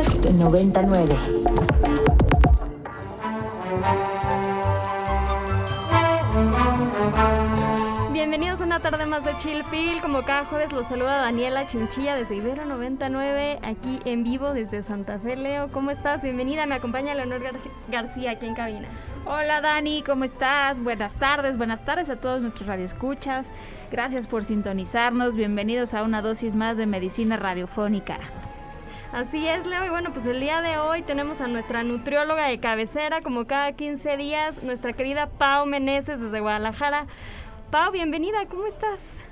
Podcast 99. Bienvenidos a una tarde más de Chill Pill. Como cada jueves los saluda Daniela Chinchilla desde Ibero 99, aquí en vivo desde Santa Fe. Leo, ¿cómo estás? Bienvenida, me acompaña Leonor Gar García aquí en cabina. Hola Dani, ¿cómo estás? Buenas tardes, buenas tardes a todos nuestros radioescuchas. Gracias por sintonizarnos. Bienvenidos a una dosis más de medicina radiofónica. Así es, Leo. Y bueno, pues el día de hoy tenemos a nuestra nutrióloga de cabecera, como cada 15 días, nuestra querida Pau Meneses desde Guadalajara. Pau, bienvenida, ¿cómo estás?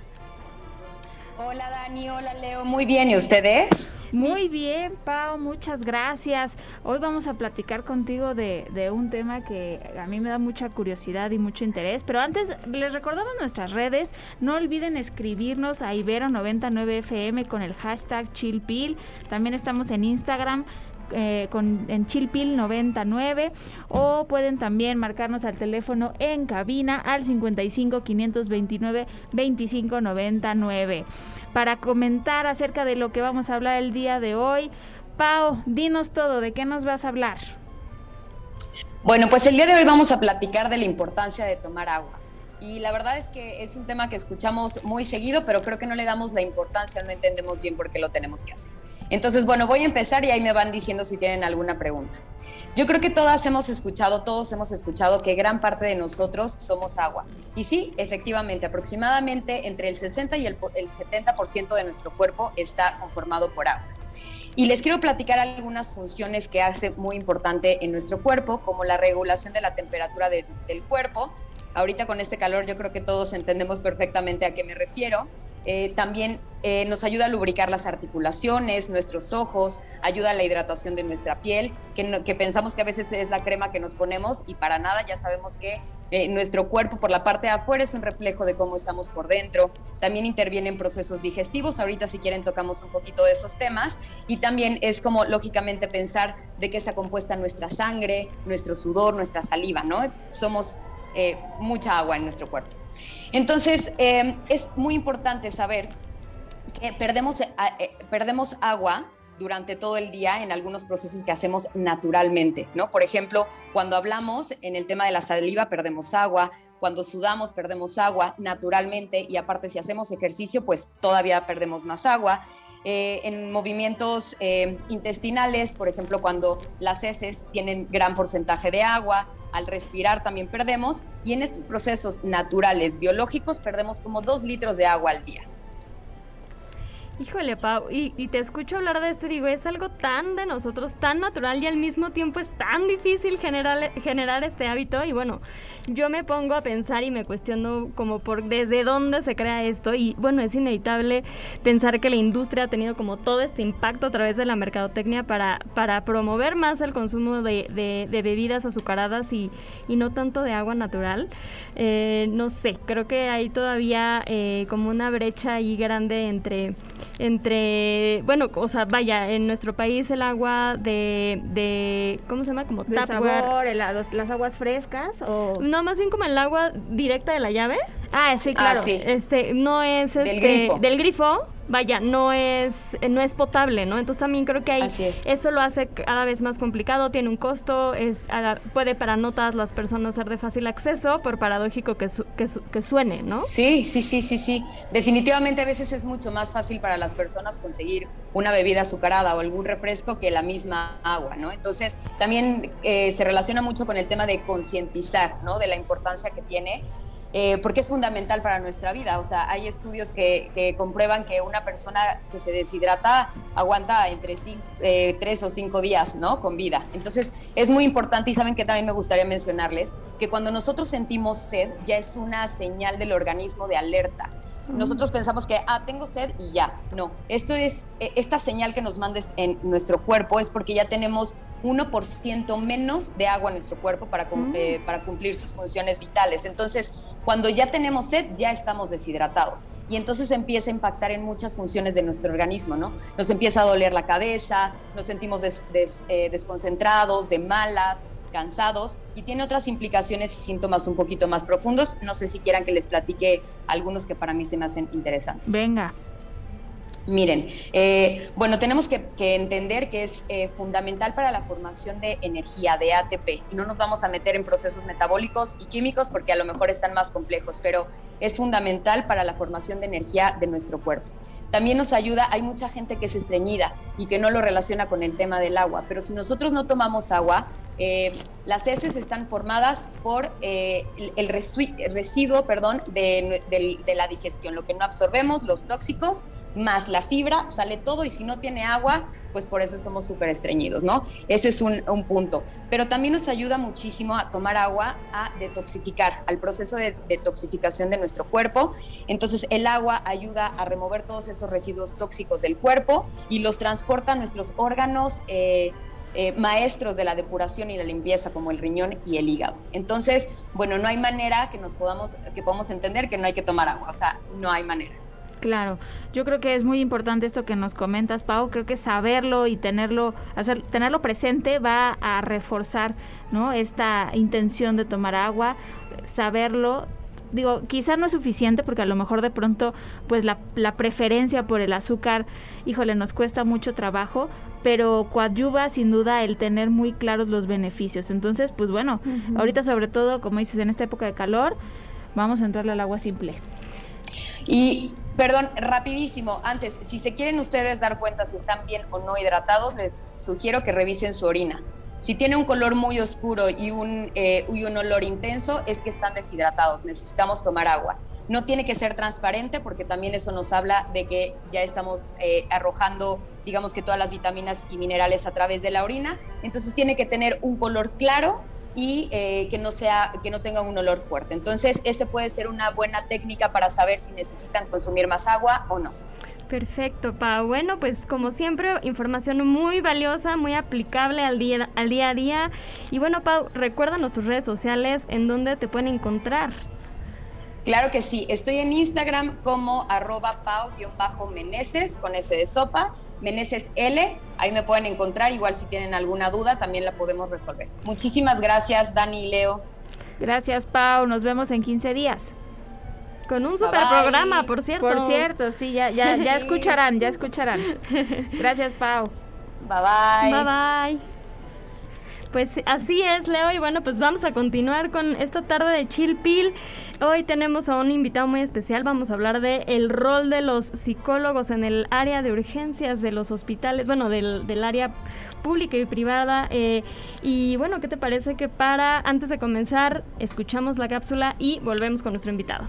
Hola Dani, hola Leo, muy bien, ¿y ustedes? Muy bien, Pau, muchas gracias. Hoy vamos a platicar contigo de, de, un tema que a mí me da mucha curiosidad y mucho interés, pero antes les recordamos nuestras redes, no olviden escribirnos a Ibero99FM con el hashtag ChillPil, también estamos en Instagram eh, en Chilpil 99 o pueden también marcarnos al teléfono en cabina al 55 529 25 99 para comentar acerca de lo que vamos a hablar el día de hoy. Pau, dinos todo, ¿de qué nos vas a hablar? Bueno, pues el día de hoy vamos a platicar de la importancia de tomar agua. Y la verdad es que es un tema que escuchamos muy seguido, pero creo que no le damos la importancia, no entendemos bien por qué lo tenemos que hacer. Entonces, bueno, voy a empezar y ahí me van diciendo si tienen alguna pregunta. Yo creo que todas hemos escuchado, todos hemos escuchado que gran parte de nosotros somos agua. Y sí, efectivamente, aproximadamente entre el 60 y el, el 70% de nuestro cuerpo está conformado por agua. Y les quiero platicar algunas funciones que hace muy importante en nuestro cuerpo, como la regulación de la temperatura de, del cuerpo. Ahorita con este calor yo creo que todos entendemos perfectamente a qué me refiero. Eh, también eh, nos ayuda a lubricar las articulaciones, nuestros ojos, ayuda a la hidratación de nuestra piel, que, pensamos que a veces es la crema que nos ponemos y para nada ya sabemos que eh, nuestro cuerpo por la parte de afuera es un reflejo de cómo estamos por dentro. También interviene en procesos digestivos, ahorita si quieren tocamos un poquito de esos temas. Y también es como lógicamente pensar de qué está compuesta nuestra sangre, nuestro sudor, nuestra saliva, ¿no? Somos mucha agua en nuestro cuerpo. Entonces, eh, es muy importante saber que perdemos, eh, eh, perdemos agua durante todo el día en algunos procesos que hacemos naturalmente, ¿no? Por ejemplo, cuando hablamos en el tema de la saliva, perdemos agua, cuando sudamos perdemos agua naturalmente y aparte si hacemos ejercicio, pues todavía perdemos más agua. Eh, en movimientos eh, intestinales, por ejemplo, cuando las heces tienen gran porcentaje de agua, al respirar también perdemos y en estos procesos naturales, biológicos, perdemos como dos litros de agua al día. Híjole, Pau, y, te escucho hablar de esto y digo, es algo tan de nosotros, tan natural y al mismo tiempo es tan difícil generar, generar este hábito. Y bueno, yo me pongo a pensar y me cuestiono como por desde dónde se crea esto. Y bueno, es inevitable pensar que la industria ha tenido como todo este impacto a través de la mercadotecnia para, para promover más el consumo de, bebidas azucaradas y, y, no tanto de agua natural. Eh, no sé, creo que hay todavía eh, como una brecha ahí grande entre entre, bueno, o sea, vaya, en nuestro país el agua de, de ¿cómo se llama? Como de sabor, las aguas frescas o... No, más bien como el agua directa de la llave. Ah, sí, claro. Ah, este, no es del este, grifo. Del grifo vaya, no es, no es potable, ¿no? Entonces también creo que ahí eso lo hace cada vez más complicado, tiene un costo, es, puede para no todas las personas ser de fácil acceso, por paradójico que, que, suene, ¿no? Sí, sí, sí, sí, sí. Definitivamente a veces es mucho más fácil para las personas conseguir una bebida azucarada o algún refresco que la misma agua, ¿no? Entonces también eh, se relaciona mucho con el tema de concientizar, ¿no? De la importancia que tiene eh, porque es fundamental para nuestra vida. O sea, hay estudios que, comprueban que una persona que se deshidrata aguanta entre eh, tres o cinco días, ¿no? Con vida. Entonces, es muy importante y saben que también me gustaría mencionarles que cuando nosotros sentimos sed, ya es una señal del organismo de alerta. Nosotros pensamos que, ah, tengo sed y ya. No, esto es, e, esta señal que nos mandes en nuestro cuerpo es porque ya tenemos 1% menos de agua en nuestro cuerpo para, mm. eh, para cumplir sus funciones vitales. Entonces, cuando ya tenemos sed, ya estamos deshidratados. Y entonces empieza a impactar en muchas funciones de nuestro organismo, ¿no? Nos empieza a doler la cabeza, nos sentimos eh, desconcentrados, de malas, cansados y tiene otras implicaciones y síntomas un poquito más profundos. No sé si quieran que les platique algunos que para mí se me hacen interesantes. Venga. Miren, eh, bueno, tenemos que, entender que es eh, fundamental para la formación de energía, de ATP, y no nos vamos a meter en procesos metabólicos y químicos porque a lo mejor están más complejos, pero es fundamental para la formación de energía de nuestro cuerpo. También nos ayuda, hay mucha gente que es estreñida y que no lo relaciona con el tema del agua, pero si nosotros no tomamos agua, eh, las heces están formadas por eh, el, residuo perdón, de, la digestión, lo que no absorbemos, los tóxicos, más la fibra, sale todo y si no tiene agua, pues por eso somos súper estreñidos, ¿no? Ese es un, punto. Pero también nos ayuda muchísimo a tomar agua, a detoxificar, al proceso de detoxificación de nuestro cuerpo. Entonces el agua ayuda a remover todos esos residuos tóxicos del cuerpo y los transporta a nuestros órganos. Eh, eh, maestros de la depuración y la limpieza como el riñón y el hígado. Entonces, bueno, no hay manera que nos podamos, que podamos entender que no hay que tomar agua, o sea, no hay manera. Claro, yo creo que es muy importante esto que nos comentas, Pau. Creo que saberlo y tenerlo, hacer, tenerlo presente va a reforzar, ¿no? Esta intención de tomar agua, saberlo. Digo, quizá no es suficiente porque a lo mejor de pronto, pues la, la preferencia por el azúcar, híjole, nos cuesta mucho trabajo, pero coadyuva sin duda el tener muy claros los beneficios. Entonces, pues bueno, ahorita sobre todo, como dices, en esta época de calor, vamos a entrarle al agua simple. Y, perdón, rapidísimo, antes, si se quieren ustedes dar cuenta si están bien o no hidratados, les sugiero que revisen su orina. Si tiene un color muy oscuro y un, eh, y un olor intenso, es que están deshidratados, necesitamos tomar agua. No tiene que ser transparente porque también eso nos habla de que ya estamos eh, arrojando, digamos que todas las vitaminas y minerales a través de la orina. Entonces tiene que tener un color claro y eh, que no sea que no tenga un olor fuerte. Entonces, ese puede ser una buena técnica para saber si necesitan consumir más agua o no. Perfecto, Pau. Bueno, pues como siempre, información muy valiosa, muy aplicable al día, al día a día. Y bueno, Pau, recuérdanos tus redes sociales en donde te pueden encontrar. Claro que sí, estoy en Instagram como arroba pau-meneses con S de sopa, Meneses L, ahí me pueden encontrar, igual si tienen alguna duda también la podemos resolver. Muchísimas gracias Dani y Leo. Gracias Pau, nos vemos en 15 días. Con un super programa, por cierto. Por cierto, sí, ya, ya, ya escucharán, ya escucharán. Gracias Pau. Bye bye. Bye bye. Pues así es, Leo, y bueno, pues vamos a continuar con esta tarde de Chill Pill. Hoy tenemos a un invitado muy especial, vamos a hablar de el rol de los psicólogos en el área de urgencias de los hospitales, bueno, del, del área pública y privada. Eh, y bueno, ¿qué te parece que para, antes de comenzar, escuchamos la cápsula y volvemos con nuestro invitado?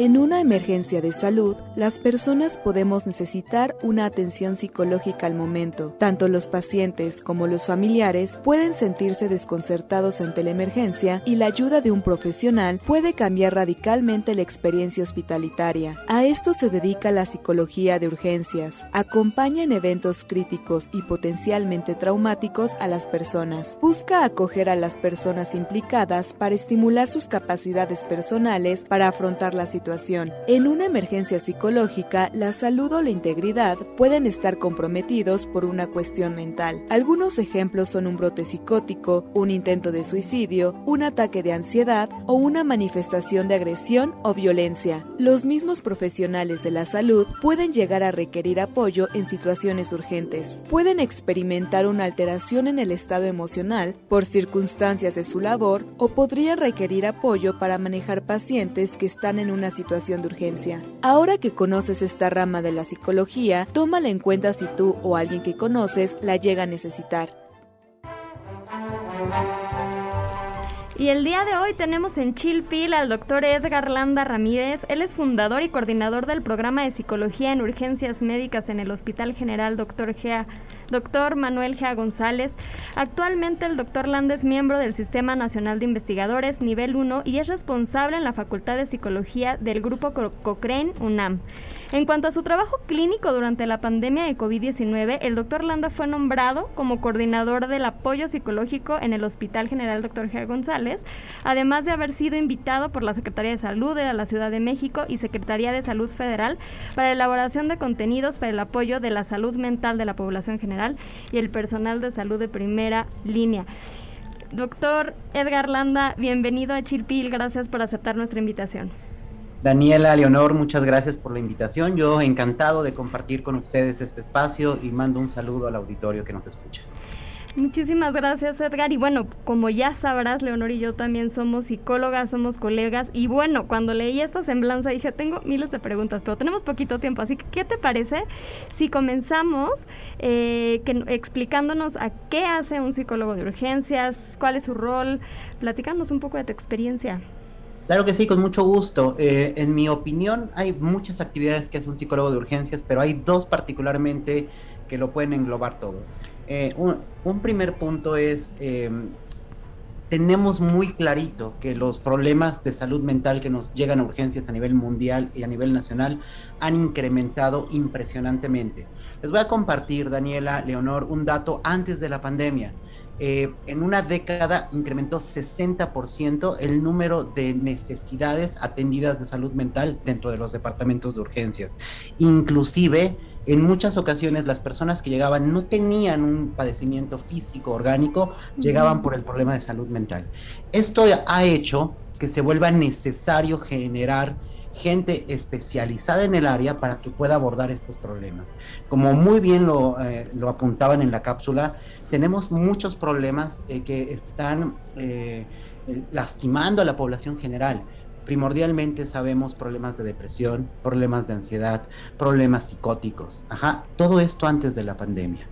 En una emergencia de salud, las personas podemos necesitar una atención psicológica al momento. Tanto los pacientes como los familiares pueden sentirse desconcertados ante la emergencia y la ayuda de un profesional puede cambiar radicalmente la experiencia hospitalitaria. A esto se dedica la psicología de urgencias. Acompaña en eventos críticos y potencialmente traumáticos a las personas. Busca acoger a las personas implicadas para estimular sus capacidades personales para afrontar la situación en una emergencia psicológica, la salud o la integridad pueden estar comprometidos por una cuestión mental. Algunos ejemplos son un brote psicótico, un intento de suicidio, un ataque de ansiedad o una manifestación de agresión o violencia. Los mismos profesionales de la salud pueden llegar a requerir apoyo en situaciones urgentes. Pueden experimentar una alteración en el estado emocional por circunstancias de su labor o podrían requerir apoyo para manejar pacientes que están en una situación de urgencia. Ahora que conoces esta rama de la psicología, tómala en cuenta si tú o alguien que conoces la llega a necesitar. Y el día de hoy tenemos en Chilpil al doctor Edgar Landa Ramírez. Él es fundador y coordinador del programa de psicología en urgencias médicas en el Hospital General Dr. Gea, Dr. Manuel Gea González. Actualmente el doctor Landa es miembro del Sistema Nacional de Investigadores nivel 1 y es responsable en la Facultad de Psicología del Grupo Cochrane UNAM. En cuanto a su trabajo clínico durante la pandemia de COVID-19, el doctor Landa fue nombrado como coordinador del apoyo psicológico en el Hospital General Dr. Gea González además de haber sido invitado por la Secretaría de Salud de la Ciudad de México y Secretaría de Salud Federal para la elaboración de contenidos para el apoyo de la salud mental de la población general y el personal de salud de primera línea. Doctor Edgar Landa, bienvenido a Chilpil, gracias por aceptar nuestra invitación. Daniela, Leonor, muchas gracias por la invitación. Yo encantado de compartir con ustedes este espacio y mando un saludo al auditorio que nos escucha. Muchísimas gracias Edgar y bueno, como ya sabrás, Leonor y yo también somos psicólogas, somos colegas y bueno, cuando leí esta semblanza dije, tengo miles de preguntas, pero tenemos poquito tiempo, así que ¿qué te parece si comenzamos eh, explicándonos a qué hace un psicólogo de urgencias, cuál es su rol, platicándonos un poco de tu experiencia? Claro que sí, con mucho gusto. Eh, en mi opinión, hay muchas actividades que hace un psicólogo de urgencias, pero hay dos particularmente que lo pueden englobar todo. Eh, un, primer punto es, em, tenemos muy clarito que los problemas de salud mental que nos llegan a urgencias a nivel mundial y a nivel nacional han incrementado impresionantemente. Les voy a compartir, Daniela, Leonor, un dato antes de la pandemia. Eh, en una década incrementó 60% el número de necesidades atendidas de salud mental dentro de los departamentos de urgencias. Inclusive en muchas ocasiones las personas que llegaban no tenían un padecimiento físico orgánico, llegaban por el problema de salud mental. Esto ha hecho que se vuelva necesario generar gente especializada en el área para que pueda abordar estos problemas. Como muy bien lo, eh, apuntaban en la cápsula, tenemos muchos problemas eh, que están eh, lastimando a la población general primordialmente sabemos problemas de depresión, problemas de ansiedad, problemas psicóticos. Ajá, todo esto antes de la pandemia.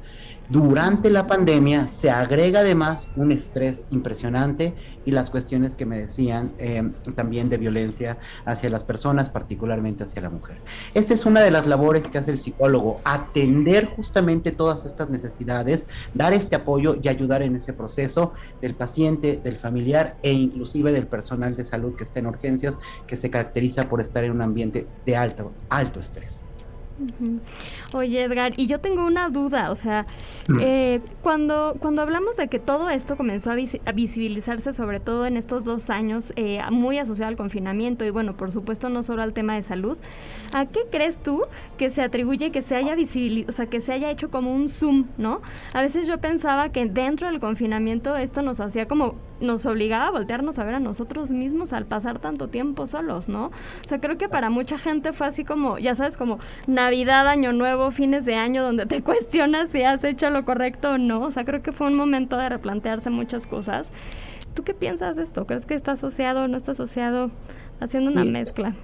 Durante la pandemia se agrega además un estrés impresionante y las cuestiones que me decían eh, también de violencia hacia las personas, particularmente hacia la mujer. Esta es una de las labores que hace el psicólogo, atender justamente todas estas necesidades, dar este apoyo y ayudar en ese proceso del paciente, del familiar e inclusive del personal de salud que está en urgencias, que se caracteriza por estar en un ambiente de alto, alto estrés. Oye, Edgar, y yo tengo una duda, o sea, eh, cuando, cuando hablamos de que todo esto comenzó a, visibilizarse, sobre todo en estos dos años, eh, muy asociado al confinamiento y bueno, por supuesto no solo al tema de salud, ¿a qué crees tú que se atribuye que se haya visibilizado, o sea, que se haya hecho como un zoom, ¿no? A veces yo pensaba que dentro del confinamiento esto nos hacía como, nos obligaba a voltearnos a ver a nosotros mismos al pasar tanto tiempo solos, ¿no? O sea, creo que para mucha gente fue así como, ya sabes, como Navidad, Año Nuevo, fines de año, donde te cuestionas si has hecho lo correcto o no. O sea, creo que fue un momento de replantearse muchas cosas. ¿Tú qué piensas de esto? ¿Crees que está asociado o no está asociado? Haciendo una mezcla.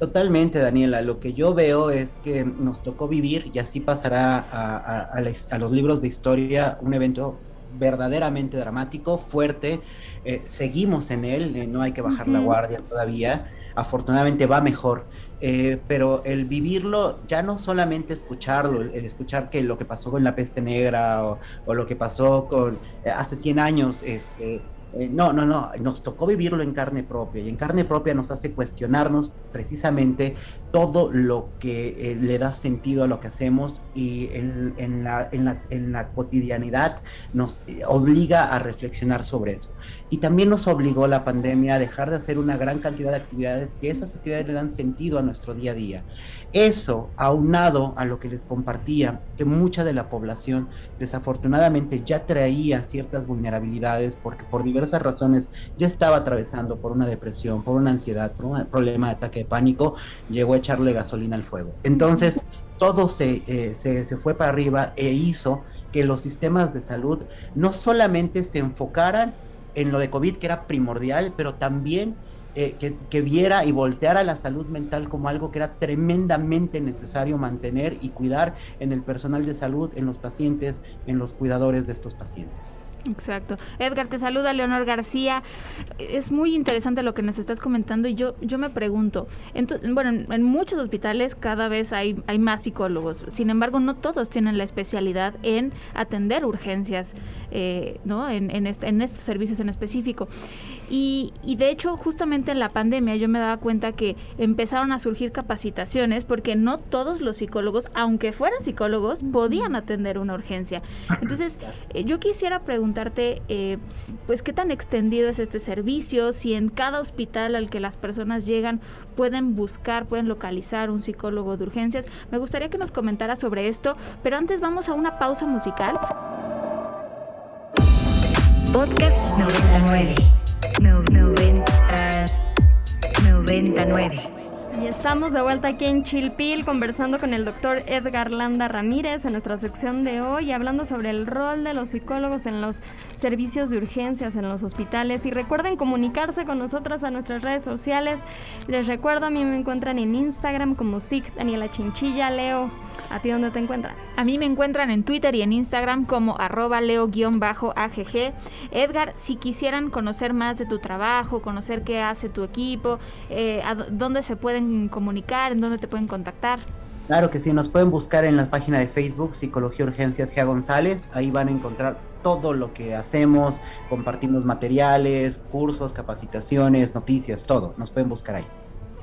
Totalmente, Daniela. Lo que yo veo es que nos tocó vivir, y así pasará a, los libros de historia, un evento verdaderamente dramático, fuerte. Eh, seguimos en él, eh, no hay que bajar la guardia todavía. Afortunadamente va mejor. Eh, pero el vivirlo, ya no solamente escucharlo, el, escuchar que lo que pasó con la peste negra o, o lo que pasó con hace 100 años, este, no, no, no, nos tocó vivirlo en carne propia y en carne propia nos hace cuestionarnos precisamente todo lo que eh, le da sentido a lo que hacemos y en, la, en la, cotidianidad nos eh, obliga a reflexionar sobre eso. Y también nos obligó la pandemia a dejar de hacer una gran cantidad de actividades que esas actividades le dan sentido a nuestro día a día. Eso, aunado a lo que les compartía, que mucha de la población desafortunadamente ya traía ciertas vulnerabilidades porque por diversas razones ya estaba atravesando por una depresión, por una ansiedad, por un problema de ataque pánico, llegó a echarle gasolina al fuego. Entonces, todo se, eh, se, se fue para arriba e hizo que los sistemas de salud no solamente se enfocaran en lo de COVID, que era primordial, pero también eh, que, viera y volteara la salud mental como algo que era tremendamente necesario mantener y cuidar en el personal de salud, en los pacientes, en los cuidadores de estos pacientes. Exacto. Edgar, te saluda Leonor García. Es muy interesante lo que nos estás comentando y yo, yo me pregunto, bueno, en muchos hospitales cada vez hay, hay más psicólogos, sin embargo no todos tienen la especialidad en atender urgencias, eh, ¿no? En, en, este, en estos servicios en específico. Y, y, de hecho, justamente en la pandemia yo me daba cuenta que empezaron a surgir capacitaciones porque no todos los psicólogos, aunque fueran psicólogos, podían atender una urgencia. Entonces, eh, yo quisiera preguntarte, eh, pues, ¿qué tan extendido es este servicio? Si en cada hospital al que las personas llegan pueden buscar, pueden localizar un psicólogo de urgencias. Me gustaría que nos comentara sobre esto, pero antes vamos a una pausa musical. Podcast 99. 99. Y estamos de vuelta aquí en Chilpil conversando con el doctor Edgar Landa Ramírez en nuestra sección de hoy, hablando sobre el rol de los psicólogos en los servicios de urgencias en los hospitales. Y recuerden comunicarse con nosotras a nuestras redes sociales. Les recuerdo, a mí me encuentran en Instagram como SIC Daniela Chinchilla. Leo, ¿a ti dónde te encuentran? A mí me encuentran en Twitter y en Instagram como arroba leo-agg. Edgar, si quisieran conocer más de tu trabajo, conocer qué hace tu equipo, eh, dónde se pueden comunicar, en dónde te pueden contactar. Claro que sí, nos pueden buscar en la página de Facebook Psicología Urgencias Gia González, ahí van a encontrar todo lo que hacemos, compartimos materiales, cursos, capacitaciones, noticias, todo, nos pueden buscar ahí.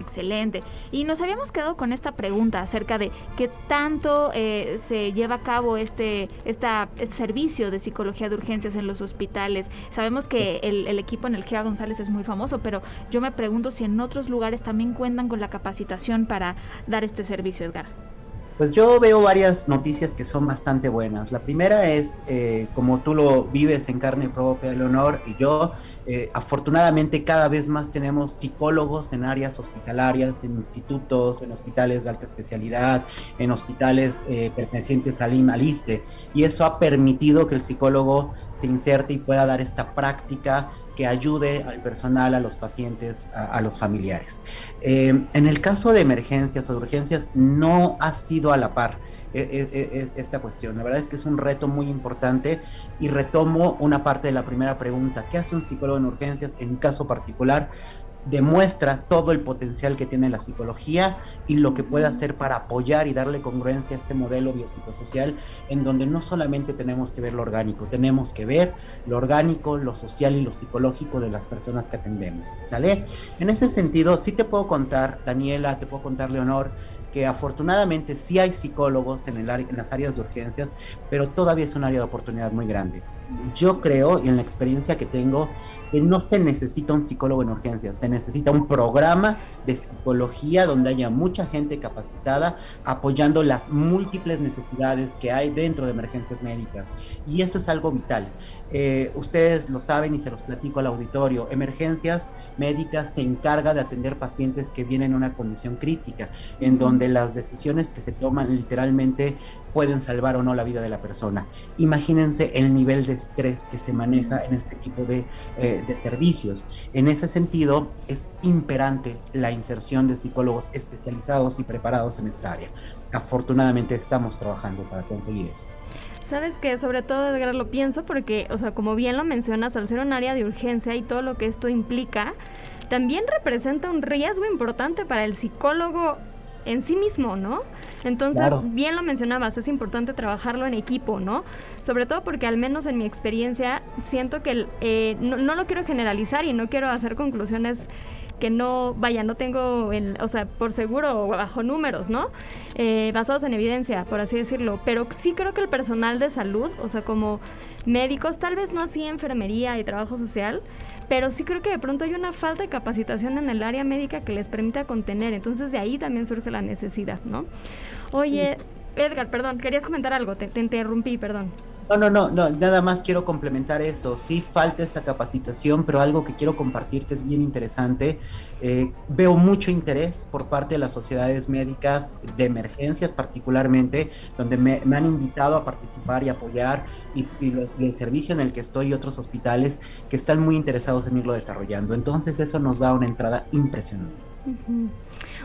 Excelente. Y nos habíamos quedado con esta pregunta acerca de qué tanto eh, se lleva a cabo este, esta, este servicio de psicología de urgencias en los hospitales. Sabemos que el, el equipo en el GEA González es muy famoso, pero yo me pregunto si en otros lugares también cuentan con la capacitación para dar este servicio, Edgar. Pues yo veo varias noticias que son bastante buenas. La primera es, eh, como tú lo vives en carne propia, Leonor, y yo, eh, afortunadamente cada vez más tenemos psicólogos en áreas hospitalarias, en institutos, en hospitales de alta especialidad, en hospitales eh, pertenecientes al IMALISTE, y eso ha permitido que el psicólogo se inserte y pueda dar esta práctica que ayude al personal, a los pacientes, a, los familiares. Eh, en el caso de emergencias o de urgencias, no ha sido a la par e, e, e, esta cuestión. La verdad es que es un reto muy importante y retomo una parte de la primera pregunta. ¿Qué hace un psicólogo en urgencias? En mi caso particular, demuestra todo el potencial que tiene la psicología y lo que puede hacer para apoyar y darle congruencia a este modelo biopsicosocial en donde no solamente tenemos que ver lo orgánico, tenemos que ver lo orgánico, lo social y lo psicológico de las personas que atendemos. ¿Sale? En ese sentido, sí te puedo contar, Daniela, te puedo contar, Leonor, que afortunadamente sí hay psicólogos en, el en las áreas de urgencias, pero todavía es un área de oportunidad muy grande. Yo creo, y en la experiencia que tengo, que no se necesita un psicólogo en urgencias, se necesita un programa de psicología donde haya mucha gente capacitada apoyando las múltiples necesidades que hay dentro de emergencias médicas. Y eso es algo vital. Eh, ustedes lo saben y se los platico al auditorio. Emergencias médicas se encarga de atender pacientes que vienen en una condición crítica, en donde las decisiones que se toman literalmente pueden salvar o no la vida de la persona. Imagínense el nivel de estrés que se maneja en este tipo de, eh, de servicios. En ese sentido, es imperante la inserción de psicólogos especializados y preparados en esta área. Afortunadamente estamos trabajando para conseguir eso. Sabes que sobre todo, Edgar, lo pienso porque, o sea, como bien lo mencionas, al ser un área de urgencia y todo lo que esto implica, también representa un riesgo importante para el psicólogo en sí mismo, ¿no? Entonces, bien lo mencionabas, es importante trabajarlo en equipo, ¿no? Sobre todo porque al menos en mi experiencia siento que eh, no, no, lo quiero generalizar y no quiero hacer conclusiones que no, vaya, no tengo, o sea, por seguro bajo números, ¿no? Eh, basados en evidencia, por así decirlo. Pero sí creo que el personal de salud, o sea, como médicos, tal vez no así enfermería y trabajo social, pero sí creo que de pronto hay una falta de capacitación en el área médica que les permita contener. Entonces de ahí también surge la necesidad, ¿no? Oye, Edgar, perdón, querías comentar algo, te, te interrumpí, perdón. No, no, no, no, nada más quiero complementar eso. Sí falta esa capacitación, pero algo que quiero compartir que es bien interesante. Eh, veo mucho interés por parte de las sociedades médicas de emergencias particularmente, donde me, han invitado a participar y apoyar y, el servicio en el que estoy y otros hospitales que están muy interesados en irlo desarrollando. Entonces eso nos da una entrada impresionante.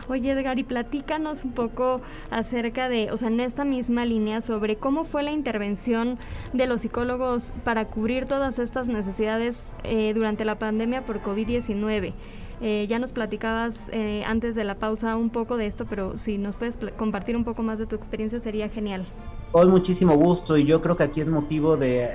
Oye, Edgar, y platícanos un poco acerca de, o sea, en esta misma línea, sobre cómo fue la intervención de los psicólogos para cubrir todas estas necesidades eh, durante la pandemia por COVID-19. Eh, ya nos platicabas eh, antes de la pausa un poco de esto, pero si nos puedes compartir un poco más de tu experiencia sería genial. Con muchísimo gusto y yo creo que aquí es motivo de,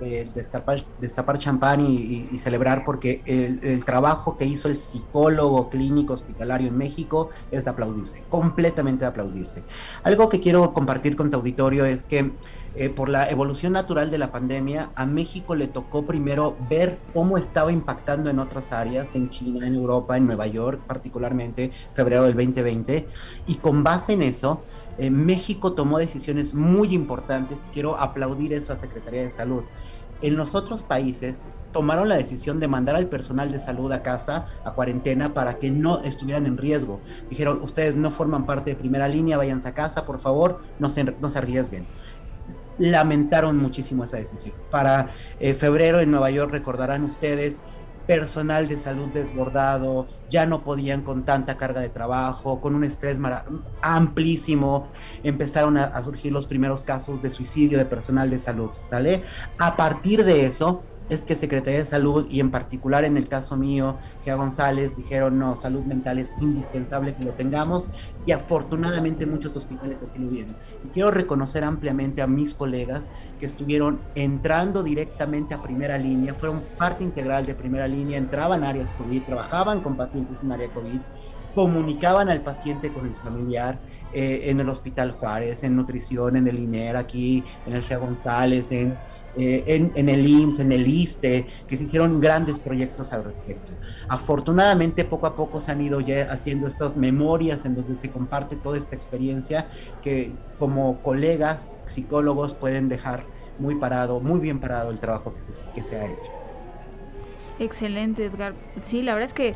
eh, destapar, champán y, celebrar porque el, trabajo que hizo el psicólogo clínico hospitalario en México es de aplaudirse, completamente de aplaudirse. Algo que quiero compartir con tu auditorio es que eh, por la evolución natural de la pandemia, a México le tocó primero ver cómo estaba impactando en otras áreas, en China, en Europa, en Nueva York particularmente, febrero del 2020, y con base en eso, México tomó decisiones muy importantes y quiero aplaudir eso a Secretaría de Salud. En los otros países tomaron la decisión de mandar al personal de salud a casa, a cuarentena, para que no estuvieran en riesgo. Dijeron, ustedes no forman parte de primera línea, váyanse a casa, por favor, no se, no arriesguen lamentaron muchísimo esa decisión. Para eh, febrero en Nueva York, recordarán ustedes, personal de salud desbordado, ya no podían con tanta carga de trabajo, con un estrés amplísimo, empezaron a, surgir los primeros casos de suicidio de personal de salud. A partir de eso, es que Secretaría de Salud y en particular en el caso mío, que a González dijeron, no, salud mental es indispensable que lo tengamos y afortunadamente muchos hospitales así lo vieron. Y quiero reconocer ampliamente a mis colegas que estuvieron entrando directamente a primera línea, fueron parte integral de primera línea, entraban a áreas COVID, trabajaban con pacientes en área COVID, comunicaban al paciente con el familiar, eh, en el Hospital Juárez, en nutrición, en el INER, aquí, en el G. González, en eh, en, el IMSS, en el ISTE, que se hicieron grandes proyectos al respecto. Afortunadamente, poco a poco se han ido ya haciendo estas memorias en donde se comparte toda esta experiencia que como colegas psicólogos pueden dejar muy parado, muy bien parado el trabajo que se, ha hecho. Excelente, Edgar. Sí, la verdad es que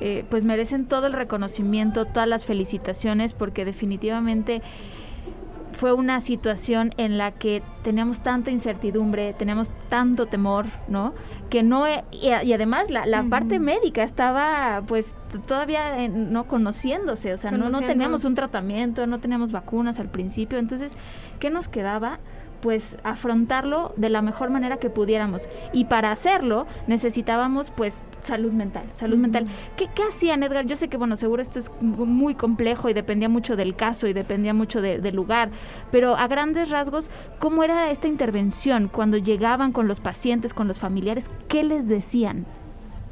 eh, pues merecen todo el reconocimiento, todas las felicitaciones, porque definitivamente fue una situación en la que teníamos tanta incertidumbre, teníamos tanto temor, ¿no? Que no, y, además la, parte médica estaba pues todavía no conociéndose, o sea, no, no teníamos un tratamiento, no teníamos vacunas al principio, entonces, ¿qué nos quedaba? pues afrontarlo de la mejor manera que pudiéramos. Y para hacerlo necesitábamos pues salud mental, salud mental. ¿Qué, hacían, Edgar? Yo sé que, bueno, seguro esto es muy complejo y dependía mucho del caso y dependía mucho del lugar, pero a grandes rasgos, ¿cómo era esta intervención cuando llegaban con los pacientes, con los familiares? ¿Qué les decían?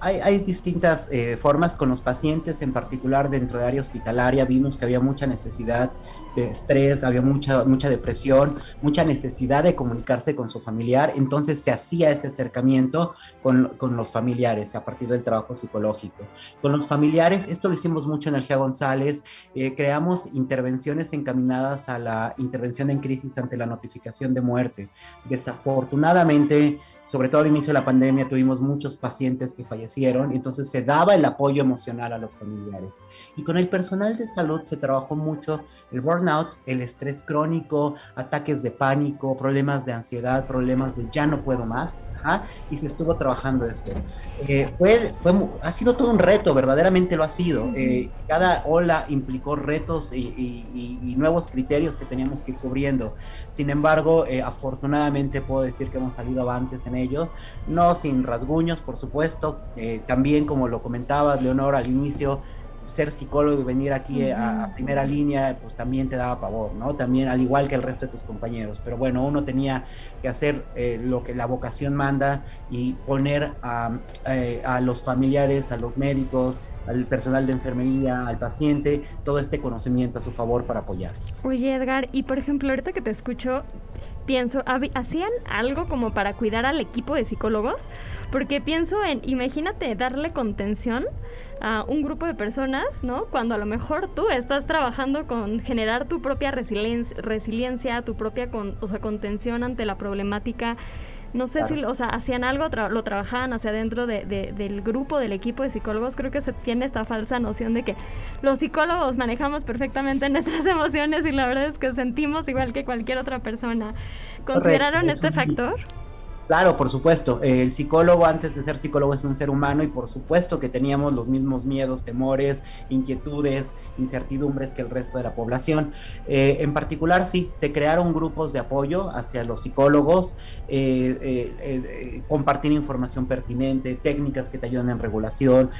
Hay, distintas eh, formas con los pacientes, en particular dentro de área hospitalaria, vimos que había mucha necesidad estrés, había mucha, mucha depresión, mucha necesidad de comunicarse con su familiar, entonces se hacía ese acercamiento con, con, los familiares a partir del trabajo psicológico. Con los familiares, esto lo hicimos mucho en el GEA González, eh, creamos intervenciones encaminadas a la intervención en crisis ante la notificación de muerte. Desafortunadamente, sobre todo al inicio de la pandemia tuvimos muchos pacientes que fallecieron, entonces se daba el apoyo emocional a los familiares. Y con el personal de salud se trabajó mucho el burnout, el estrés crónico, ataques de pánico, problemas de ansiedad, problemas de ya no puedo más y se estuvo trabajando esto. Eh, fue, ha sido todo un reto, verdaderamente lo ha sido. Eh, cada ola implicó retos y, nuevos criterios que teníamos que ir cubriendo. Sin embargo, eh, afortunadamente puedo decir que hemos salido avantes en ello, no sin rasguños, por supuesto. también, como lo comentabas, Leonor, al inicio, ser psicólogo y venir aquí a, primera línea, pues también te daba pavor, ¿no? También al igual que el resto de tus compañeros. Pero bueno, uno tenía que hacer eh, lo que la vocación manda y poner a, eh, a los familiares, a los médicos, al personal de enfermería, al paciente, todo este conocimiento a su favor para apoyarlos. Oye, Edgar, y por ejemplo, ahorita que te escucho, pienso, ¿hacían algo como para cuidar al equipo de psicólogos? Porque pienso en, imagínate, darle contención a un grupo de personas, ¿no? Cuando a lo mejor tú estás trabajando con generar tu propia resiliencia, tu propia o sea, contención ante la problemática no sé si, o sea, hacían algo, lo trabajaban hacia adentro de, del grupo, del equipo de psicólogos. Creo que se tiene esta falsa noción de que los psicólogos manejamos perfectamente nuestras emociones y la verdad es que sentimos igual que cualquier otra persona. ¿Consideraron este factor? Claro, por supuesto. el psicólogo antes de ser psicólogo es un ser humano y por supuesto que teníamos los mismos miedos, temores, inquietudes, incertidumbres que el resto de la población. Eh, en particular, sí, se crearon grupos de apoyo hacia los psicólogos, eh, eh, compartir información pertinente, técnicas que te ayuden en regulación,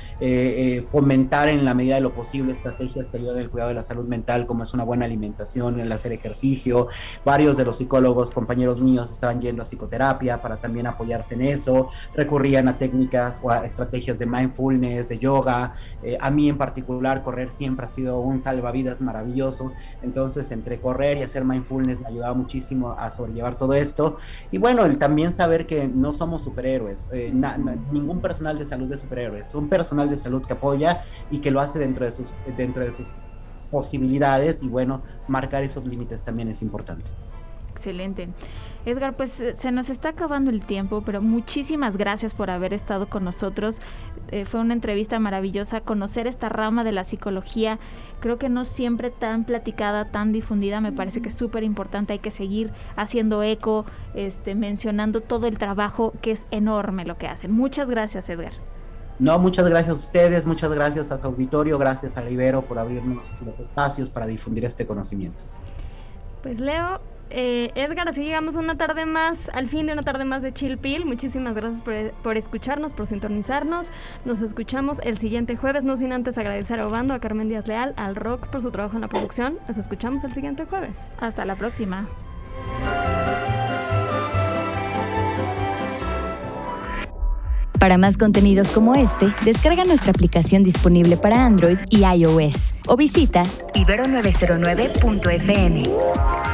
fomentar en la medida de lo posible estrategias que ayuden en el cuidado de la salud mental, como es una buena alimentación, el hacer ejercicio. Varios de los psicólogos, compañeros míos, estaban yendo a psicoterapia para también apoyarse en eso, recurrían a técnicas o a estrategias de mindfulness, de yoga. Eh, a mí en particular correr siempre ha sido un salvavidas maravilloso, entonces entre correr y hacer mindfulness me ayudaba muchísimo a sobrellevar todo esto. Y bueno, también saber que no somos superhéroes, eh, ningún personal de salud es superhéroes, un personal de salud que apoya y que lo hace dentro de sus, dentro de sus posibilidades y bueno, marcar esos límites también es importante. Excelente. Edgar, pues eh, se nos está acabando el tiempo, pero muchísimas gracias por haber estado con nosotros. Eh, fue una entrevista maravillosa. Conocer esta rama de la psicología, creo que no siempre tan platicada, tan difundida, me parece que es súper importante. Hay que seguir haciendo eco, este, mencionando todo el trabajo que es enorme lo que hacen. Muchas gracias, Edgar. No, muchas gracias a ustedes, muchas gracias a su auditorio, gracias a Ibero por abrirnos los espacios para difundir este conocimiento. Pues Leo, eh, Edgar, así llegamos una tarde más, al fin de una tarde más de Chill Pill. Muchísimas gracias por, escucharnos, por sintonizarnos. Nos escuchamos el siguiente jueves, no sin antes agradecer a Obando, a Carmen Díaz Leal, al Rox por su trabajo en la producción. Nos escuchamos el siguiente jueves. Hasta la próxima. Para más contenidos como este, descarga nuestra aplicación disponible para Android y iOS o visita ibero909.fm.